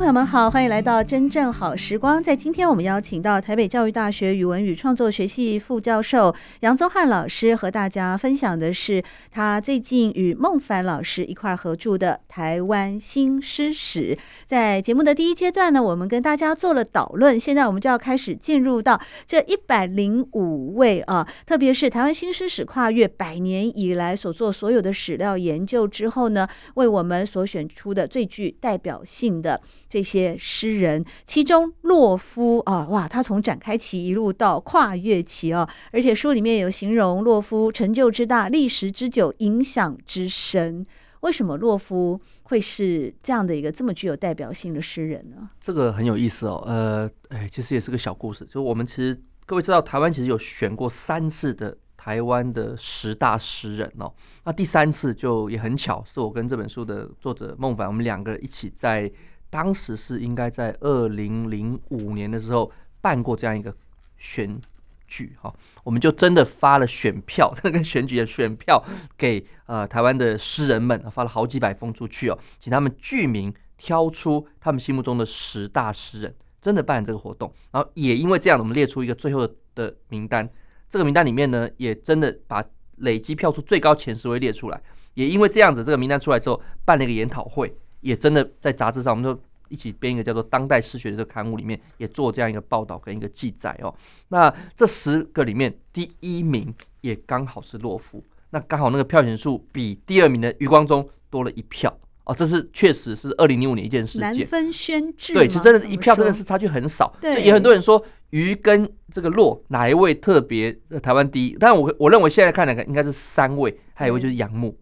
朋友们好，欢迎来到真正好时光。在今天，我们邀请到台北教育大学语文与创作学系副教授杨宗翰老师，和大家分享的是他最近与孟凡老师一块合著的《台湾新诗史》。在节目的第一阶段呢，我们跟大家做了导论，现在我们就要开始进入到这一百零五位啊，特别是《台湾新诗史》跨越百年以来所做所有的史料研究之后呢，为我们所选出的最具代表性的。这些诗人，其中洛夫啊，哇，他从展开期一路到跨越期啊，而且书里面有形容洛夫成就之大、历时之久、影响之深。为什么洛夫会是这样的一个这么具有代表性的诗人呢？这个很有意思哦，呃，哎，其实也是个小故事。就我们其实各位知道，台湾其实有选过三次的台湾的十大诗人哦。那第三次就也很巧，是我跟这本书的作者孟凡，我们两个一起在。当时是应该在二零零五年的时候办过这样一个选举哈，我们就真的发了选票，这个选举的选票给呃台湾的诗人们，发了好几百封出去哦，请他们具名挑出他们心目中的十大诗人，真的办这个活动，然后也因为这样，我们列出一个最后的名单，这个名单里面呢，也真的把累积票数最高前十位列出来，也因为这样子，这个名单出来之后，办了一个研讨会。也真的在杂志上，我们就一起编一个叫做《当代诗学》的这个刊物里面，也做这样一个报道跟一个记载哦。那这十个里面，第一名也刚好是洛夫，那刚好那个票选数比第二名的余光中多了一票哦。这是确实是二零零五年一件事件。难分轩制。对，其实真的是一票，真的是差距很少。对，也很多人说余跟这个洛哪一位特别台湾第一？但我我认为现在看来看应该是三位，还有一位就是杨牧、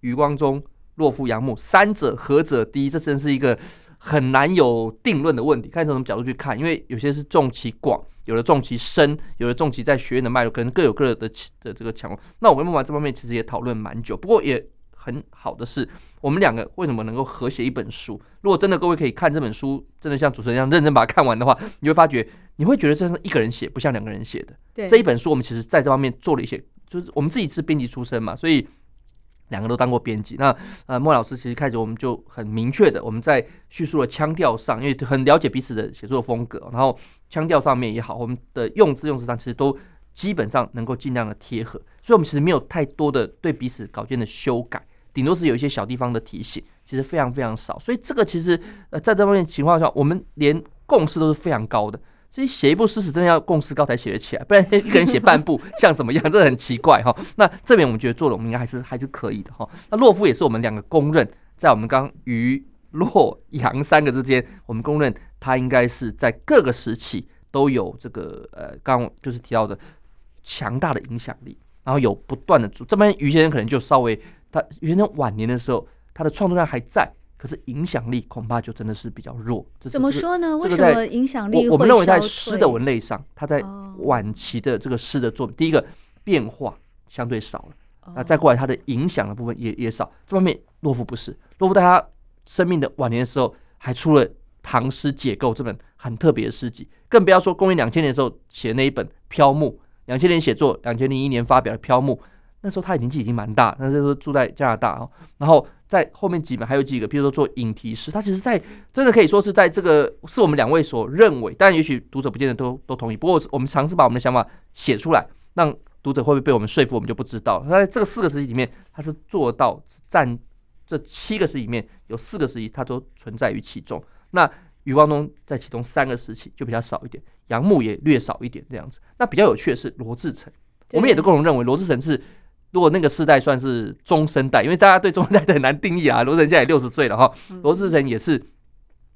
余光中。洛夫、杨牧三者何者第一？这真是一个很难有定论的问题。看从什么角度去看，因为有些是重其广，有的重其深，有的重其在学院的脉络，可能各有各的的这个强。那我跟木马这方面其实也讨论蛮久。不过也很好的是，我们两个为什么能够合写一本书？如果真的各位可以看这本书，真的像主持人一样认真把它看完的话，你会发觉，你会觉得这是一个人写，不像两个人写的。对，这一本书我们其实在这方面做了一些，就是我们自己是编辑出身嘛，所以。两个都当过编辑，那呃，莫老师其实开始我们就很明确的，我们在叙述的腔调上，因为很了解彼此的写作风格，然后腔调上面也好，我们的用字用词上其实都基本上能够尽量的贴合，所以我们其实没有太多的对彼此稿件的修改，顶多是有一些小地方的提醒，其实非常非常少，所以这个其实呃在这方面情况下，我们连共识都是非常高的。所以写一部诗词真的要共识高才写得起来，不然一个人写半部 像什么样？这很奇怪哈。那这边我们觉得做的我们应该还是还是可以的哈。那洛夫也是我们两个公认，在我们刚余洛杨三个之间，我们公认他应该是在各个时期都有这个呃，刚就是提到的强大的影响力，然后有不断的这边余先生可能就稍微他余先生晚年的时候，他的创作量还在。可是影响力恐怕就真的是比较弱。怎么说呢？为什么影响力会？我们认为在诗的文类上，他在晚期的这个诗的作品，第一个变化相对少了，那再过来他的影响的部分也也少。这方面洛夫不是，洛夫在他生命的晚年的时候，还出了《唐诗解构》这本很特别的诗集，更不要说公元两千年的时候写那一本《飘木》，两千年写作，两千零一年发表的《飘木》。那时候他年纪已经蛮大，那时候住在加拿大哦。然后在后面几本还有几个，比如说做引题诗，他其实，在真的可以说是在这个是我们两位所认为，但也许读者不见得都都同意。不过我们尝试把我们的想法写出来，让读者会不会被我们说服，我们就不知道。他在这个四个时期里面，他是做到占这七个时期里面有四个时期，他都存在于其中。那余光中在其中三个时期就比较少一点，杨牧也略少一点这样子。那比较有趣的是罗志成，我们也都共同认为罗志成是。如果那个世代算是中生代，因为大家对中生代很难定义啊。罗志成现在也六十岁了哈，罗志成也是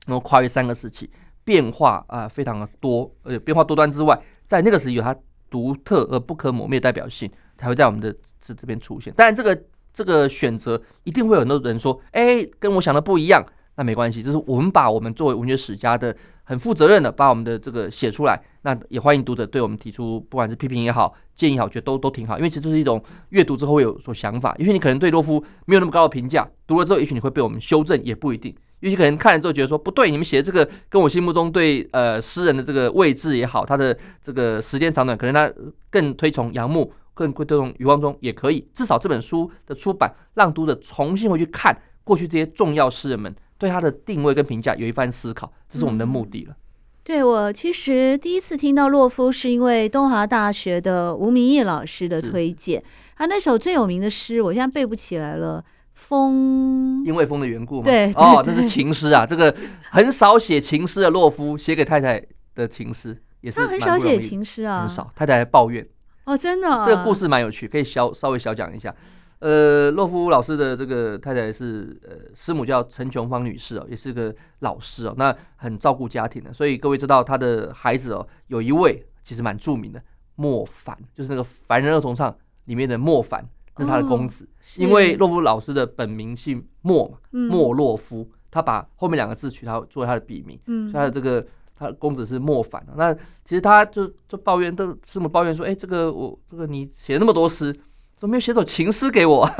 能够跨越三个时期，变化啊非常的多，呃，变化多端之外，在那个时期有它独特而不可磨灭的代表性，才会在我们的这这边出现。当然，这个这个选择，一定会有很多人说，哎，跟我想的不一样。那没关系，就是我们把我们作为文学史家的很负责任的把我们的这个写出来。那也欢迎读者对我们提出，不管是批评也好，建议也好，我觉得都都挺好。因为其实这是一种阅读之后会有所想法。也许你可能对洛夫没有那么高的评价，读了之后也许你会被我们修正，也不一定。也许可能看了之后觉得说不对，你们写的这个跟我心目中对呃诗人的这个位置也好，他的这个时间长短，可能他更推崇杨牧，更推崇余光中也可以。至少这本书的出版，让读者重新回去看过去这些重要诗人们。对他的定位跟评价有一番思考，这是我们的目的了。嗯、对我其实第一次听到洛夫，是因为东华大学的吴明益老师的推荐。他那首最有名的诗，我现在背不起来了。风，因为风的缘故吗。对，哦，这是情诗啊。这个很少写情诗的洛夫，写给太太的情诗也是。他很少写情诗啊，很少。太太还抱怨。哦，真的、啊。这个故事蛮有趣，可以小稍微小讲一下。呃，洛夫老师的这个太太是呃师母叫陈琼芳女士哦，也是个老师哦，那很照顾家庭的，所以各位知道他的孩子哦，有一位其实蛮著名的莫凡，就是那个凡人二重唱里面的莫凡，那是他的公子，哦、因为洛夫老师的本名姓莫嘛，莫洛夫，他把后面两个字取他作为他的笔名，嗯，所以他的这个他的公子是莫凡，那其实他就就抱怨，都师母抱怨说，哎，这个我这个你写了那么多诗。怎么没有写首情诗给我？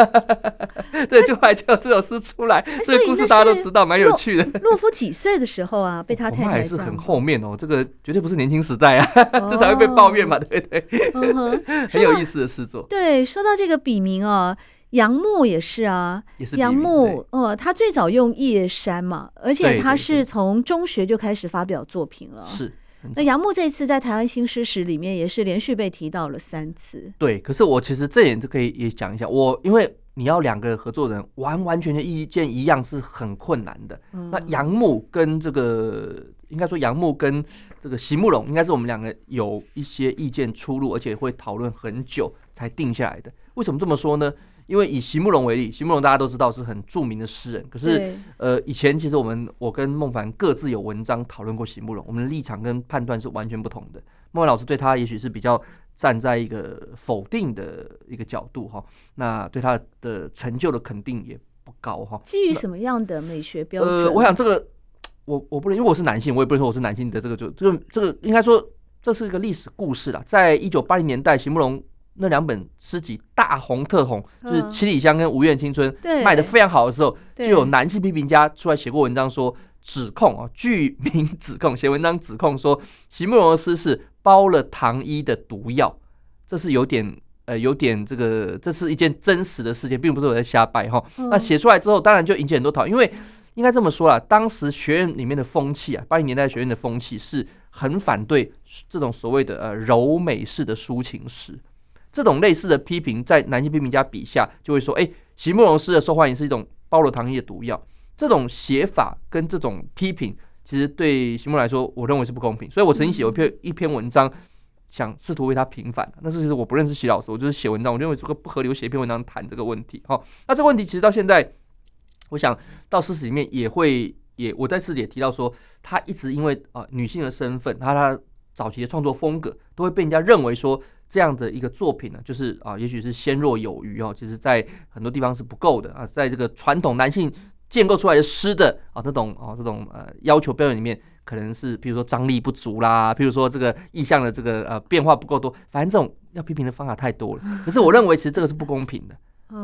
对，就还叫这首诗出来，所以故事大家都知道，蛮有趣的。洛夫几岁的时候啊，被他太太还是很后面哦，这个绝对不是年轻时代啊，这才会被抱怨嘛，对不对？很有意思的诗作。对，说到这个笔名哦，杨牧也是啊，杨牧哦，他最早用叶山嘛，而且他是从中学就开始发表作品了，是。那杨牧这次在台湾新诗史里面也是连续被提到了三次。对，可是我其实这点就可以也讲一下，我因为你要两个合作人完完全全意见一样是很困难的。嗯、那杨牧跟这个应该说杨牧跟这个席慕蓉应该是我们两个有一些意见出入，而且会讨论很久才定下来的。为什么这么说呢？因为以席慕蓉为例，席慕蓉大家都知道是很著名的诗人。可是，呃，以前其实我们我跟孟凡各自有文章讨论过席慕蓉，我们的立场跟判断是完全不同的。孟凡老师对他也许是比较站在一个否定的一个角度哈，那对他的成就的肯定也不高哈。基于什么样的美学标准？呃，我想这个我我不能，因为我是男性，我也不能说我是男性的这个就这个这个应该说这是一个历史故事啦。在一九八零年代，席慕蓉。那两本诗集大红特红，就是《七里香》跟《无怨青春》卖的非常好的时候，就有男性批评家出来写过文章说，指控啊，具名指控，写文章指控说，席慕容的诗是包了糖衣的毒药，这是有点呃，有点这个，这是一件真实的事件，并不是我在瞎掰哈。那写出来之后，当然就引起很多讨论，因为应该这么说啦，当时学院里面的风气啊，八零年代学院的风气是很反对这种所谓的呃柔美式的抒情诗。这种类似的批评，在男性批评家笔下就会说：“哎，席慕蓉诗的受欢迎是一种包了糖衣的毒药。”这种写法跟这种批评，其实对席慕来说，我认为是不公平。所以我曾经写过一篇一篇文章，想试图为他平反。但是其实我不认识席老师，我就是写文章，我认为这个不合理，我写一篇文章谈这个问题。好，那这个问题其实到现在，我想到诗史里面也会也我在诗里也提到说，他一直因为啊、女性的身份，他他早期的创作风格都会被人家认为说。这样的一个作品呢，就是啊，也许是纤弱有余哦，其实在很多地方是不够的啊，在这个传统男性建构出来的诗的啊这种啊这种呃要求标准里面，可能是比如说张力不足啦，比如说这个意象的这个呃变化不够多，反正这种要批评的方法太多了。可是我认为其实这个是不公平的。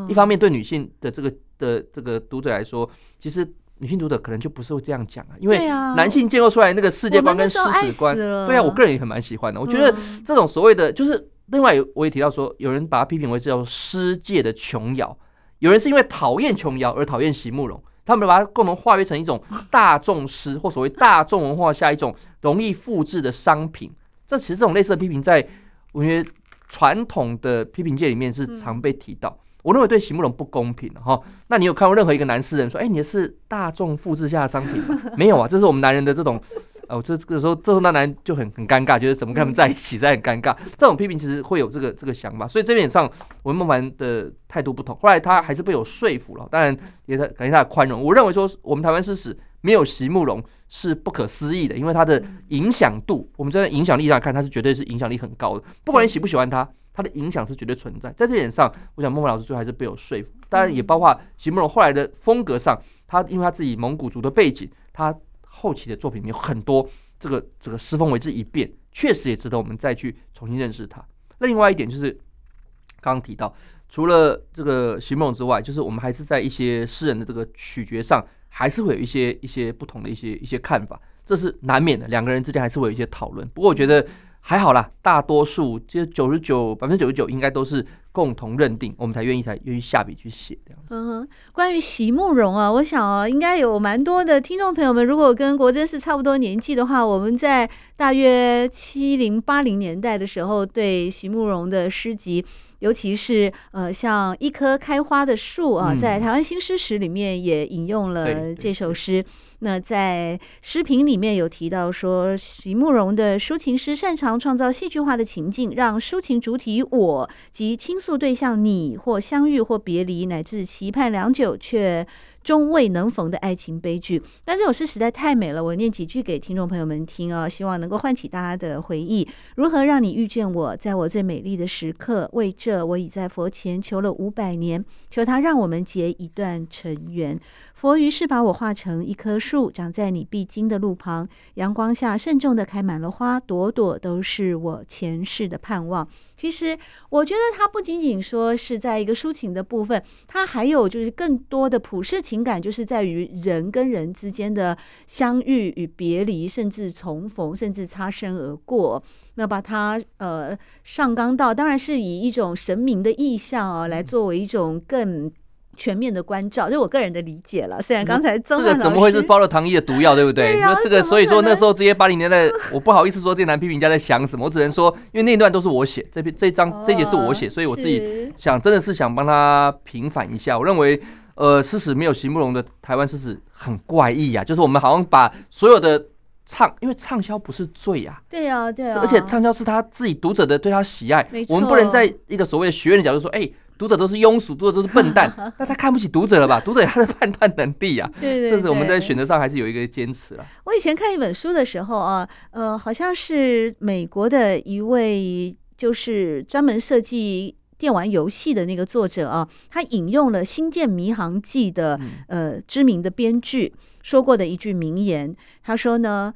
一方面对女性的这个的这个读者来说，其实。女性读者可能就不是会这样讲啊，因为男性建构出来那个世界观跟诗史观，对啊，我个人也很蛮喜欢的。我觉得这种所谓的就是另外，我也提到说，有人把它批评为叫诗界的琼瑶，有人是因为讨厌琼瑶而讨厌席慕蓉，他们把它共同化约成一种大众诗或所谓大众文化下一种容易复制的商品。这其实这种类似的批评在文学传统的批评界里面是常被提到。我认为对席慕蓉不公平哈。那你有看过任何一个男诗人说，哎，你是大众复制下的商品吗？没有啊，这是我们男人的这种，哦，这这个时候，这时候那男人就很很尴尬，觉得怎么跟他们在一起，在很尴尬。这种批评其实会有这个这个想法，所以这点上文孟凡的态度不同。后来他还是被我说服了，当然也在感谢他的宽容。我认为说我们台湾诗史没有席慕蓉是不可思议的，因为他的影响度，我们在影响力上看，他是绝对是影响力很高的。不管你喜不喜欢他。他的影响是绝对存在。在这点上，我想孟凡老师最后还是被我说服。当然，也包括席慕蓉后来的风格上，他因为他自己蒙古族的背景，他后期的作品里面有很多这个这个诗风为之一变，确实也值得我们再去重新认识他。那另外一点就是刚刚提到，除了这个席梦之外，就是我们还是在一些诗人的这个取决上，还是会有一些一些不同的一些一些看法，这是难免的。两个人之间还是会有一些讨论。不过我觉得。还好啦，大多数就九十九百分之九十九应该都是共同认定，我们才愿意才愿意下笔去写这样子。嗯哼，关于席慕蓉啊，我想啊，应该有蛮多的听众朋友们，如果跟国珍是差不多年纪的话，我们在大约七零八零年代的时候，对席慕容的诗集。尤其是呃，像一棵开花的树啊，在台湾新诗史里面也引用了这首诗。那在诗评里面有提到说，席慕容的抒情诗擅长创造戏剧化的情境，让抒情主体我及倾诉对象你或相遇或别离，乃至期盼良久却。终未能逢的爱情悲剧，但这首诗实在太美了，我念几句给听众朋友们听哦，希望能够唤起大家的回忆。如何让你遇见我，在我最美丽的时刻？为这，我已在佛前求了五百年，求他让我们结一段尘缘。佛于是把我画成一棵树，长在你必经的路旁，阳光下慎重的开满了花，朵朵都是我前世的盼望。其实，我觉得它不仅仅说是在一个抒情的部分，它还有就是更多的普世情感，就是在于人跟人之间的相遇与别离，甚至重逢，甚至擦身而过。那把它呃上纲到，当然是以一种神明的意象啊，来作为一种更。全面的关照，就我个人的理解了。虽然刚才这个怎么会是包了糖衣的毒药，对不对？那、啊、这个，所以说那时候这些八零年代，我不好意思说这些男批评家在想什么，我只能说，因为那段都是我写，这篇这一章这一节是我写，哦，所以我自己想真的是想帮他平反一下。我认为，呃，诗史没有席慕容的台湾诗史很怪异呀，就是我们好像把所有的畅，因为畅销不是罪呀，对呀，对啊，而且畅销是他自己读者的对他喜爱，我们不能在一个所谓的学院的角度说，哎。读者都是庸俗，读者都是笨蛋，那他看不起读者了吧？读者有他的判断能力啊，对对对，这是我们在选择上还是有一个坚持啊。我以前看一本书的时候啊，呃，好像是美国的一位就是专门设计电玩游戏的那个作者啊，他引用了《星舰迷航记》的呃知名的编剧说过的一句名言，他说呢，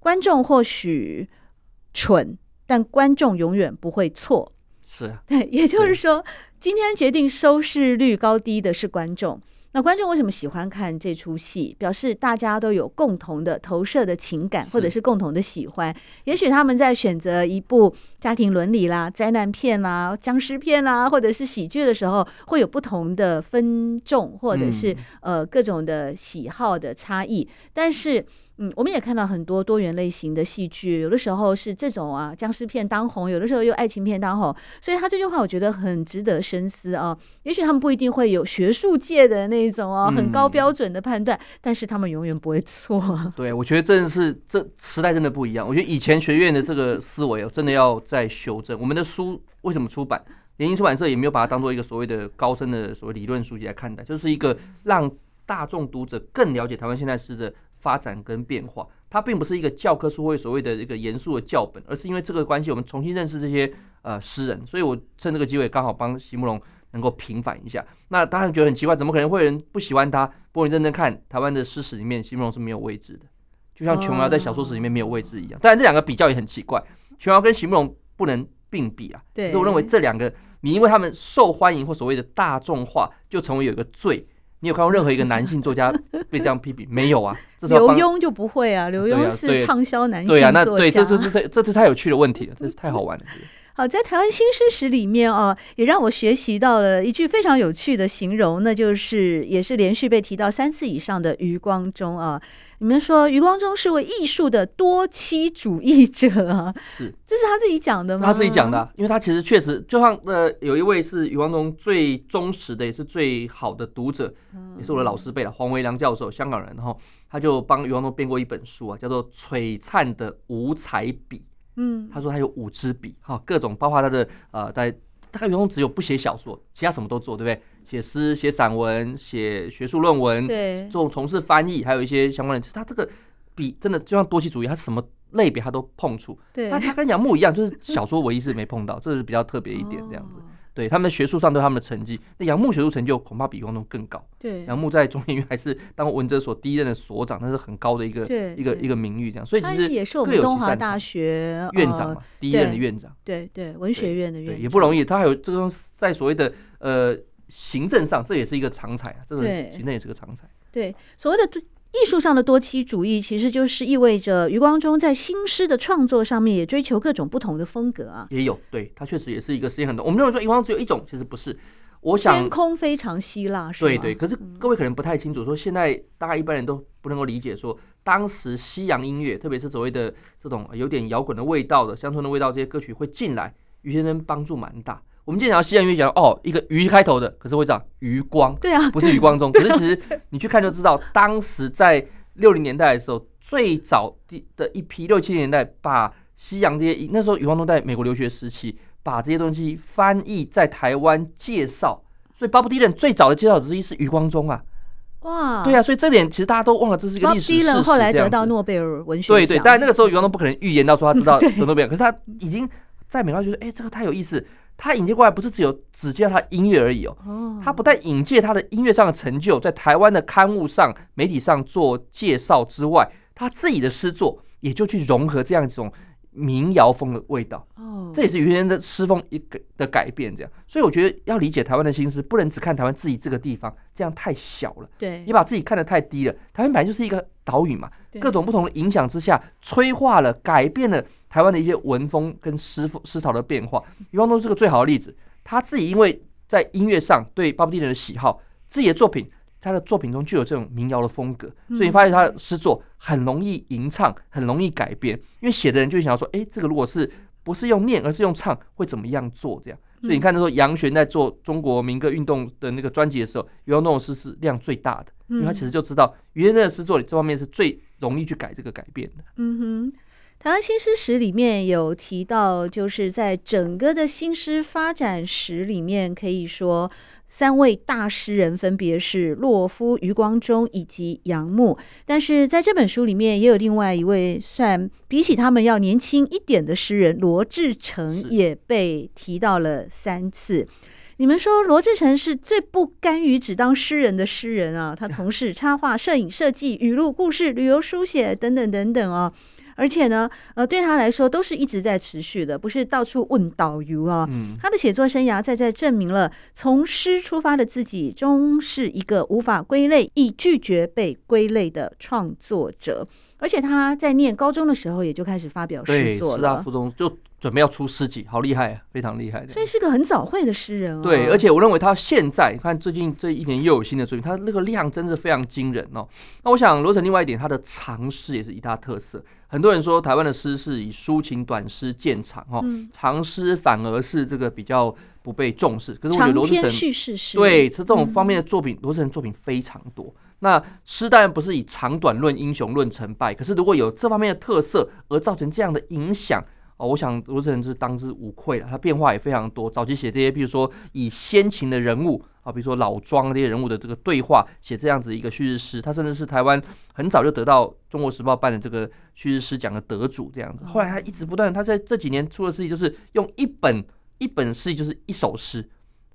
观众或许蠢，但观众永远不会错。是啊，对，也就是说，今天决定收视率高低的是观众。那观众为什么喜欢看这出戏？表示大家都有共同的投射的情感，或者是共同的喜欢。也许他们在选择一部家庭伦理啦、灾难片啦、僵尸片啦，或者是喜剧的时候，会有不同的分众，或者是呃各种的喜好的差异。但是。嗯，我们也看到很多多元类型的戏剧，有的时候是这种啊，僵尸片当红，有的时候又爱情片当红，所以他这句话我觉得很值得深思啊。也许他们不一定会有学术界的那种啊很高标准的判断，嗯，但是他们永远不会错。对，我觉得真的是这时代真的不一样。我觉得以前学院的这个思维真的要再修正。我们的书为什么出版？联经出版社也没有把它当做一个所谓的高深的所谓理论书籍来看待，就是一个让大众读者更了解台湾现代诗的。发展跟变化，它并不是一个教科书会所谓的一个严肃的教本，而是因为这个关系，我们重新认识这些呃诗人。所以我趁这个机会，刚好帮席慕蓉能够平反一下。那当然觉得很奇怪，怎么可能会有人不喜欢他？不过你认真看台湾的诗史里面，席慕蓉是没有位置的，就像琼瑶在小说史里面没有位置一样。当然这两个比较也很奇怪，琼瑶跟席慕蓉不能并比啊。对，所以我认为这两个，你因为他们受欢迎或所谓的大众化，就成为有一个罪。你有看过任何一个男性作家被这样批评？没有啊，刘墉就不会啊，刘墉是畅销男性作家。对啊，那对，这是这这是太有趣的问题了，这是太好玩了。好，在台湾新诗史里面啊，也让我学习到了一句非常有趣的形容，那就是也是连续被提到三次以上的余光中啊。你们说余光中是位艺术的多妻主义者啊？是，这是他自己讲的吗？他自己讲的，因为他其实确实就像呃，有一位是余光中最忠实的，也是最好的读者，也是我的老师辈了，黄维良教授，香港人，然后他就帮余光中编过一本书啊，叫做《璀璨的五彩笔》。嗯，他说他有五支笔，哈，各种包括他的呃，在大概中只有不写小说，其他什么都做，对不对？写诗、写散文、写学术论文，对，这种从事翻译，还有一些相关的。他这个笔真的就像多栖主义，他什么类别他都碰触。对，那他跟杨牧一样，就是小说唯一是没碰到，这是比较特别一点这样子。对，他们学术上对他们的成绩，那杨牧学术成就恐怕比余光中更高。对，杨牧在中研院还是当文哲所第一任的所长，那是很高的一个一个一个名誉这样。所以其实也是我们东华大学院长嘛，第一任的院长。对对，文学院的院长也不容易。他还有这种在所谓的呃行政上，这也是一个常才啊，这个行政也是个常才。对，所谓的。艺术上的多栖主义，其实就是意味着余光中在新诗的创作上面也追求各种不同的风格啊。也有，对，他确实也是一个实验很多。我们认为说余光中只有一种，其实不是。我想天空非常希腊，是对对。可是各位可能不太清楚，说现在大概一般人都不能够理解，说当时西洋音乐，特别是所谓的这种有点摇滚的味道的乡村的味道这些歌曲会进来，余先生帮助蛮大。我们经常西洋音乐讲哦，一个余开头的，可是会讲余光，对啊，不是余光中。可是其实你去看就知道，当时在六零年代的时候，最早的一批六七零年代，把西洋这些那时候余光中在美国留学时期，把这些东西翻译在台湾介绍。所以巴布迪伦最早的介绍者之一是余光中啊，哇，对啊，所以这点其实大家都忘了，这是一个历史事实。后来得到诺贝尔文学奖，对对，但那个时候余光中不可能预言到说他知道得诺贝尔，可是他已经在美国觉得，哎，这个太有意思。他引介过来不是只有只介绍他音乐而已哦，他不但引介他的音乐上的成就，在台湾的刊物上、媒体上做介绍之外，他自己的诗作也就去融合这样一种民谣风的味道。这也是余先的诗风一个的改变。这样，所以我觉得要理解台湾的新诗，不能只看台湾自己这个地方，这样太小了。对，你把自己看得太低了。台湾本来就是一个岛屿嘛，各种不同的影响之下，催化了、改变了。台湾的一些文风跟诗风诗潮的变化，余光中是个最好的例子。他自己因为在音乐上对巴布迪人的喜好，自己的作品，他的作品中就有这种民谣的风格，所以你发现他的诗作很容易吟唱，很容易改编。因为写的人就想要说，哎，这个如果是不是用念，而是用唱，会怎么样做？这样，所以你看，他说杨玄在做中国民歌运动的那个专辑的时候，余光中的诗是量最大的，因为他其实就知道余先生的诗作里这方面是最容易去改这个改变的。嗯哼。台湾新诗史里面有提到，就是在整个的新诗发展史里面，可以说三位大诗人分别是洛夫、余光中以及杨牧。但是在这本书里面，也有另外一位算比起他们要年轻一点的诗人罗志成，也被提到了三次。你们说罗志成是最不甘于只当诗人的诗人啊？他从事插画、摄影、设计、语录、故事、旅游书写等等等等啊。而且呢，呃，对他来说都是一直在持续的，不是到处问导游啊。嗯，他的写作生涯在在证明了，从诗出发的自己，终是一个无法归类、亦拒绝被归类的创作者。而且他在念高中的时候，也就开始发表诗作了。师大附中就准备要出诗集，好厉害啊，非常厉害的。所以是个很早慧的诗人哦。对，而且我认为他现在看最近这一年又有新的作品，他那个量真的非常惊人哦。那我想罗成另外一点，他的长诗也是一大特色。很多人说台湾的诗是以抒情短诗见长哦，长诗反而是这个比较不被重视。可是我觉得罗志成叙事诗对这种方面的作品，罗智成作品非常多。那诗当然不是以长短论英雄论成败，可是如果有这方面的特色而造成这样的影响哦，我想罗智成是当之无愧了。他变化也非常多，早期写这些，比如说以先秦的人物啊，比如说老庄这些人物的这个对话，写这样子一个叙事诗。他甚至是台湾很早就得到《中国时报》办的这个叙事诗奖的得主这样子。后来他一直不断，他在这几年出的事情就是用一本一本诗就是一首诗，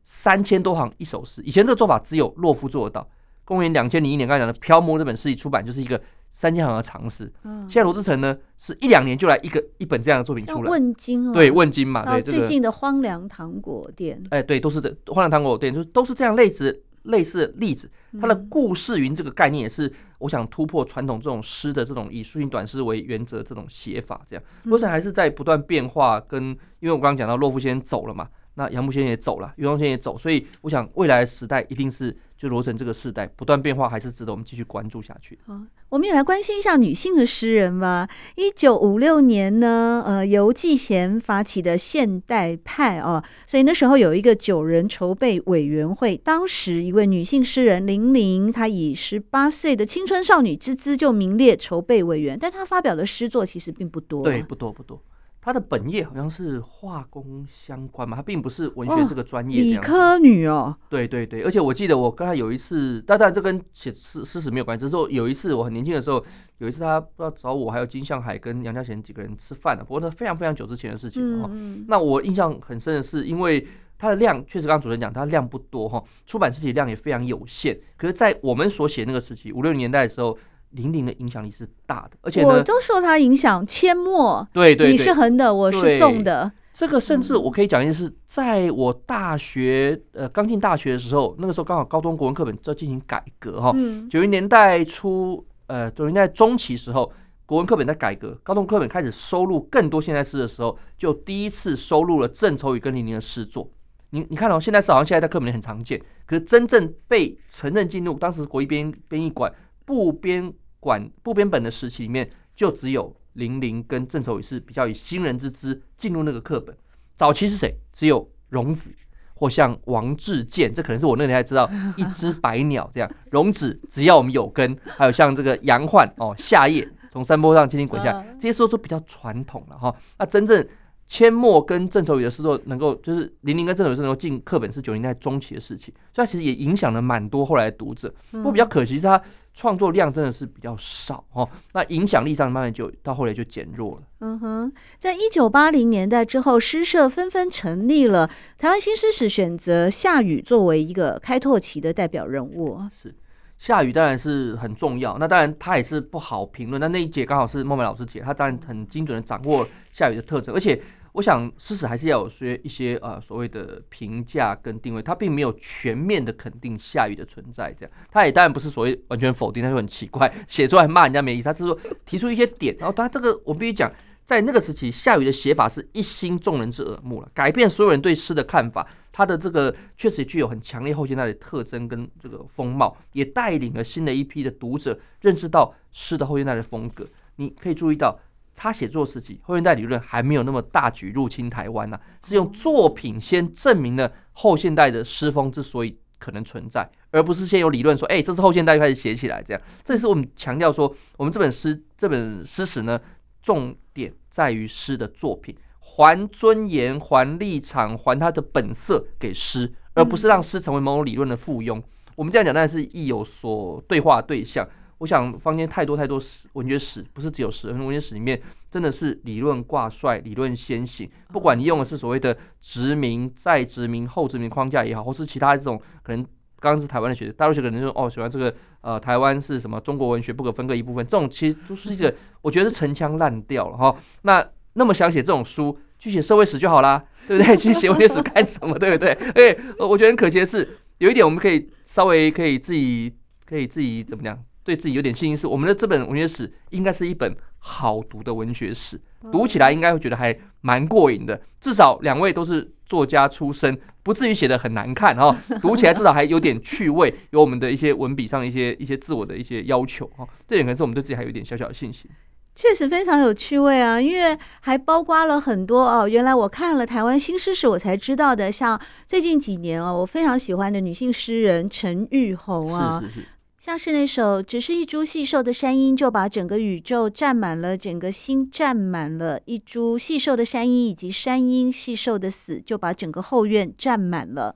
三千多行一首诗。以前这个做法只有洛夫做得到。公元两千零一年，刚才讲的《漂泊》这本诗集出版，就是一个三千行的尝试。嗯，现在罗志成呢，是一两年就来一个一本这样的作品出来。问津哦，对，问津嘛，对，最近的荒凉糖果店，哎，对，都是这荒凉糖果店，就都是这样类似类似的例子。它的故事云这个概念也是，我想突破传统这种诗的这种以抒情短诗为原则这种写法。这样，罗志成还是在不断变化。跟因为我刚刚讲到洛夫先生走了嘛，那杨牧先生也走了，余光中先生也走，所以我想未来的时代一定是。就罗成这个世代不断变化，还是值得我们继续关注下去。好，我们也来关心一下女性的诗人吧。一九五六年呢，呃，由季贤发起的现代派哦，所以那时候有一个九人筹备委员会。当时一位女性诗人林玲，她以十八岁的青春少女之姿就名列筹备委员，但她发表的诗作其实并不多啊。对，不多不多。他的本业好像是化工相关嘛，他并不是文学这个专业。理科女哦。对对对，而且我记得我跟他有一次，当然这跟写诗诗史没有关系，只是说有一次我很年轻的时候，有一次他不知道找我还有金相海跟杨家贤几个人吃饭的，不过那非常非常久之前的事情哈。嗯、那我印象很深的是，因为他的量确实刚刚主持人讲，他量不多哈，出版时期量也非常有限。可是，在我们所写那个时期五六年代的时候。林林的影响力是大的，而且我都受他影响。阡陌，对对，你是横的，我是纵的。这个甚至我可以讲一件事，在我大学呃刚进大学的时候，那个时候刚好高中国文课本在进行改革哈。九零年代初，呃九零年代中期时候，国文课本在改革，高中课本开始收录更多现代诗的时候，就第一次收录了郑愁予跟林林的诗作。你你看哦，现代诗好像现在在课本里很常见，可是真正被承认进入当时国艺编编译馆。部编馆部编本的时期里面，就只有林林跟郑愁予是比较以新人之姿进入那个课本。早期是谁？只有荣子或像王志健，这可能是我那年代知道 一只白鸟这样。荣子只要我们有根，还有像这个杨焕哦，夏夜从山坡上轻轻滚下，这些时候都比较传统了哈。那真正。阡陌跟郑愁予的诗作能够，就是林林跟郑愁予能够进课本是九零年代中期的事情，所以他其实也影响了蛮多后来的读者。不过比较可惜是他创作量真的是比较少哦，那影响力上慢慢就到后来就减弱了。嗯哼，在一九八零年代之后，诗社纷纷成立了，台湾新诗史选择夏雨作为一个开拓期的代表人物。是。夏雨当然是很重要，那当然他也是不好评论。那那一节刚好是孟美老师节，他当然很精准的掌握夏雨的特征。而且我想，诗史还是要有些一些呃所谓的评价跟定位，他并没有全面的肯定夏雨的存在。这样，他也当然不是所谓完全否定，他就很奇怪，写出来骂人家没意思。他是说提出一些点，然后他这个我必须讲。在那个时期，夏雨的写法是一心众人之耳目了，改变所有人对诗的看法。他的这个确实具有很强烈后现代的特征跟这个风貌，也带领了新的一批的读者认识到诗的后现代的风格。你可以注意到，他写作时期后现代理论还没有那么大举入侵台湾呢，是用作品先证明了后现代的诗风之所以可能存在，而不是先有理论说，哎，这是后现代就开始写起来这样。这也是我们强调说，我们这本诗这本诗史呢。重点在于诗的作品，还尊严、还立场、还它的本色给诗，而不是让诗成为某种理论的附庸。我们这样讲当然是意有所对话对象。我想坊间太多太多史文学史，不是只有史，文学史里面真的是理论挂帅、理论先行。不管你用的是所谓的殖民、再殖民、后殖民框架也好，或是其他这种可能。刚刚是台湾的学者，大陆学者可能就说哦，喜欢这个呃，台湾是什么中国文学不可分割一部分，这种其实都是一个我觉得是陈腔滥调了哈。那那么想写这种书，去写社会史就好啦，对不对？去写文学史干什么？对不对？哎，我觉得很可惜的是，有一点我们可以稍微可以自己可以自己怎么讲？对自己有点信心，是我们的这本文学史应该是一本好读的文学史，读起来应该会觉得还蛮过瘾的。至少两位都是作家出身，不至于写的很难看哈。读起来至少还有点趣味，有我们的一些文笔上一些一些自我的一些要求哈。这点可能是我们对自己还有一点小小的信心。确实非常有趣味啊，因为还包括了很多哦。原来我看了台湾新诗史，我才知道的，像最近几年哦，我非常喜欢的女性诗人陈玉红啊。是是是。像是那首，只是一株细瘦的山鹰，就把整个宇宙占满了，整个心占满了。一株细瘦的山鹰，以及山鹰细瘦的死，就把整个后院占满了。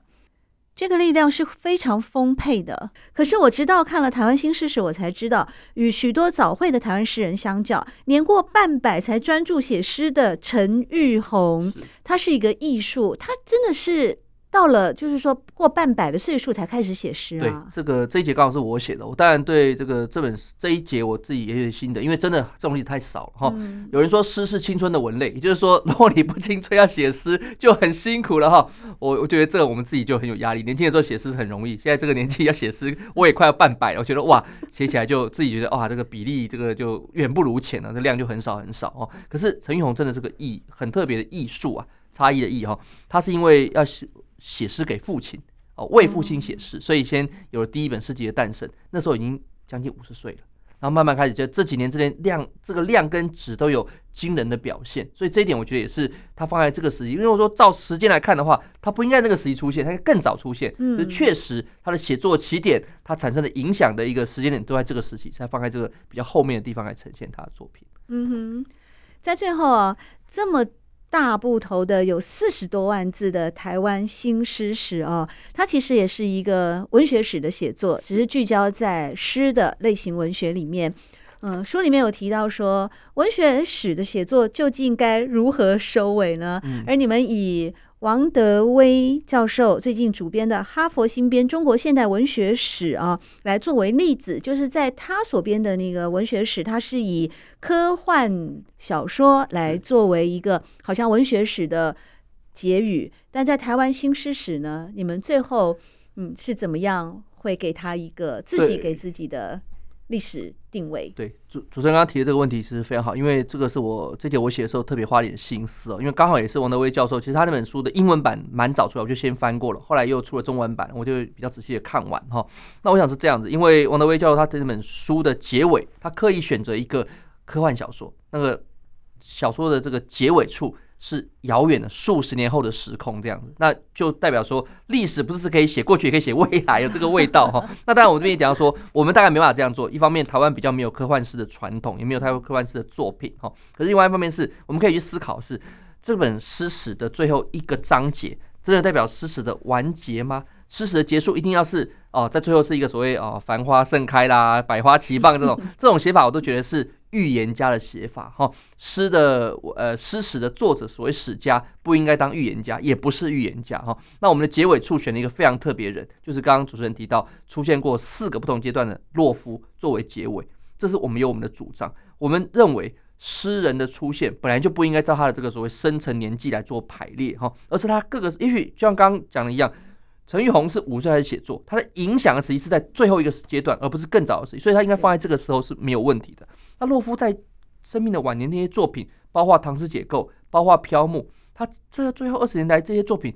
这个力量是非常丰沛的。可是我直到看了台湾新诗史，我才知道，与许多早慧的台湾诗人相较，年过半百才专注写诗的陈玉红，他是一个艺术，他真的是。到了就是说过半百的岁数才开始写诗啊。对，这个这一节刚好是我写的。我当然对这个这本这一节我自己也有心得，因为真的这种东西太少了哈。有人说诗是青春的文类，也就是说如果你不青春要写诗就很辛苦了哈。我我觉得这个我们自己就很有压力。年轻的时候写诗很容易，现在这个年纪要写诗，我也快要半百了。我觉得哇，写起来就自己觉得哇，这个比例这个就远不如前了，这量就很少很少哦。可是陈玉红真的是个艺很特别的艺术啊，差异的艺哈。他是因为要写。诗给父亲哦，为父亲写诗，所以先有了第一本诗集的诞生。那时候已经将近五十岁了，然后慢慢开始，就这几年之间量，这个量跟质都有惊人的表现。所以这一点我觉得也是他放在这个时期，因为我说照时间来看的话，他不应该那个时期出现，他应该更早出现。嗯，确实他的写作起点，他产生的影响的一个时间点都在这个时期，才放在这个比较后面的地方来呈现他的作品。嗯哼，在最后啊，这么。大部头的有四十多万字的台湾新诗史哦，它其实也是一个文学史的写作，只是聚焦在诗的类型文学里面。嗯、呃，书里面有提到说，文学史的写作究竟该如何收尾呢？嗯、而你们以王德威教授最近主编的《哈佛新编中国现代文学史》啊，来作为例子，就是在他所编的那个文学史，他是以科幻小说来作为一个好像文学史的结语，但在台湾新诗史呢，你们最后嗯是怎么样会给他一个自己给自己的？历史定位。对，主主持人刚刚提的这个问题其实非常好，因为这个是我这节我写的时候特别花点心思哦，因为刚好也是王德威教授，其实他那本书的英文版蛮早出来，我就先翻过了，后来又出了中文版，我就比较仔细的看完哈。那我想是这样子，因为王德威教授他这本书的结尾，他刻意选择一个科幻小说，那个小说的这个结尾处。是遥远的数十年后的时空这样子，那就代表说历史不是可以写过去，也可以写未来的这个味道哈。那当然，我这边也讲到说，我们大概没办法这样做。一方面，台湾比较没有科幻式的传统，也没有太多科幻式的作品哈。可是另外一方面是，我们可以去思考是这本诗史的最后一个章节，真的代表诗史的完结吗？诗史的结束一定要是哦，在最后是一个所谓哦繁花盛开啦，百花齐放这种 这种写法，我都觉得是。预言家的写法，哈，诗的呃诗史的作者，所谓史家，不应该当预言家，也不是预言家，哈。那我们的结尾处选了一个非常特别的人，就是刚刚主持人提到出现过四个不同阶段的洛夫作为结尾，这是我们有我们的主张。我们认为诗人的出现本来就不应该照他的这个所谓生辰年纪来做排列，哈，而是他各个，也许就像刚刚讲的一样。陈玉红是五岁开始写作，他的影响的实际是在最后一个阶段，而不是更早的时期，所以他应该放在这个时候是没有问题的。那洛夫在生命的晚年那些作品，包括《唐诗解构》，包括《飘木》，他这最后二十年来这些作品，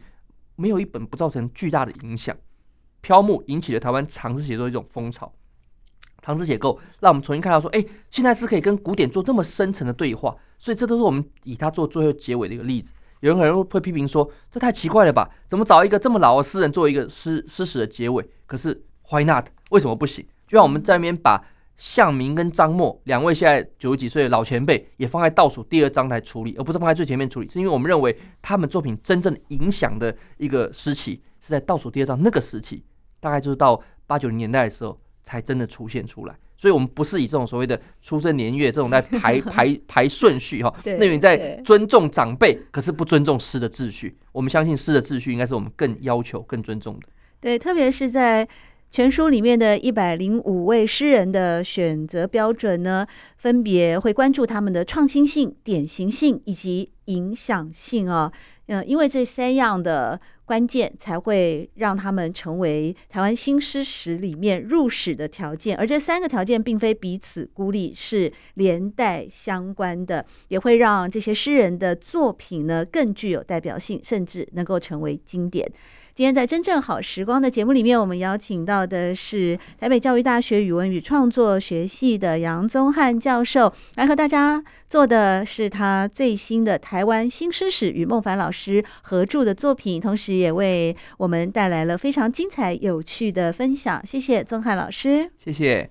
没有一本不造成巨大的影响。《飘木》引起了台湾长诗写作一种风潮，《唐诗解构》让我们重新看到说，哎，现在是可以跟古典做那么深层的对话，所以这都是我们以他做最后结尾的一个例子。有人可能会批评说，这太奇怪了吧？怎么找一个这么老的诗人做一个诗诗史的结尾？可是 Why not？为什么不行？就像我们在那边把向明跟张默两位现在九十几岁的老前辈也放在倒数第二章来处理，而不是放在最前面处理，是因为我们认为他们作品真正影响的一个时期是在倒数第二章那个时期，大概就是到八九零年代的时候才真的出现出来。所以，我们不是以这种所谓的出生年月这种在排 排排顺序哈，那你在尊重长辈，可是不尊重诗的秩序。我们相信诗的秩序应该是我们更要求、更尊重的。对，特别是在全书里面的一百零五位诗人的选择标准呢，分别会关注他们的创新性、典型性以及影响性啊。嗯，因为这三样的。关键才会让他们成为台湾新诗史里面入史的条件，而这三个条件并非彼此孤立，是连带相关的，也会让这些诗人的作品呢更具有代表性，甚至能够成为经典。今天在真正好时光的节目里面，我们邀请到的是台北教育大学语文与创作学系的杨宗翰教授，来和大家做的是他最新的台湾新诗史与孟凡老师合著的作品，同时也为我们带来了非常精彩有趣的分享。谢谢宗翰老师，谢谢。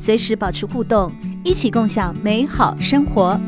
随时保持互动，一起共享美好生活。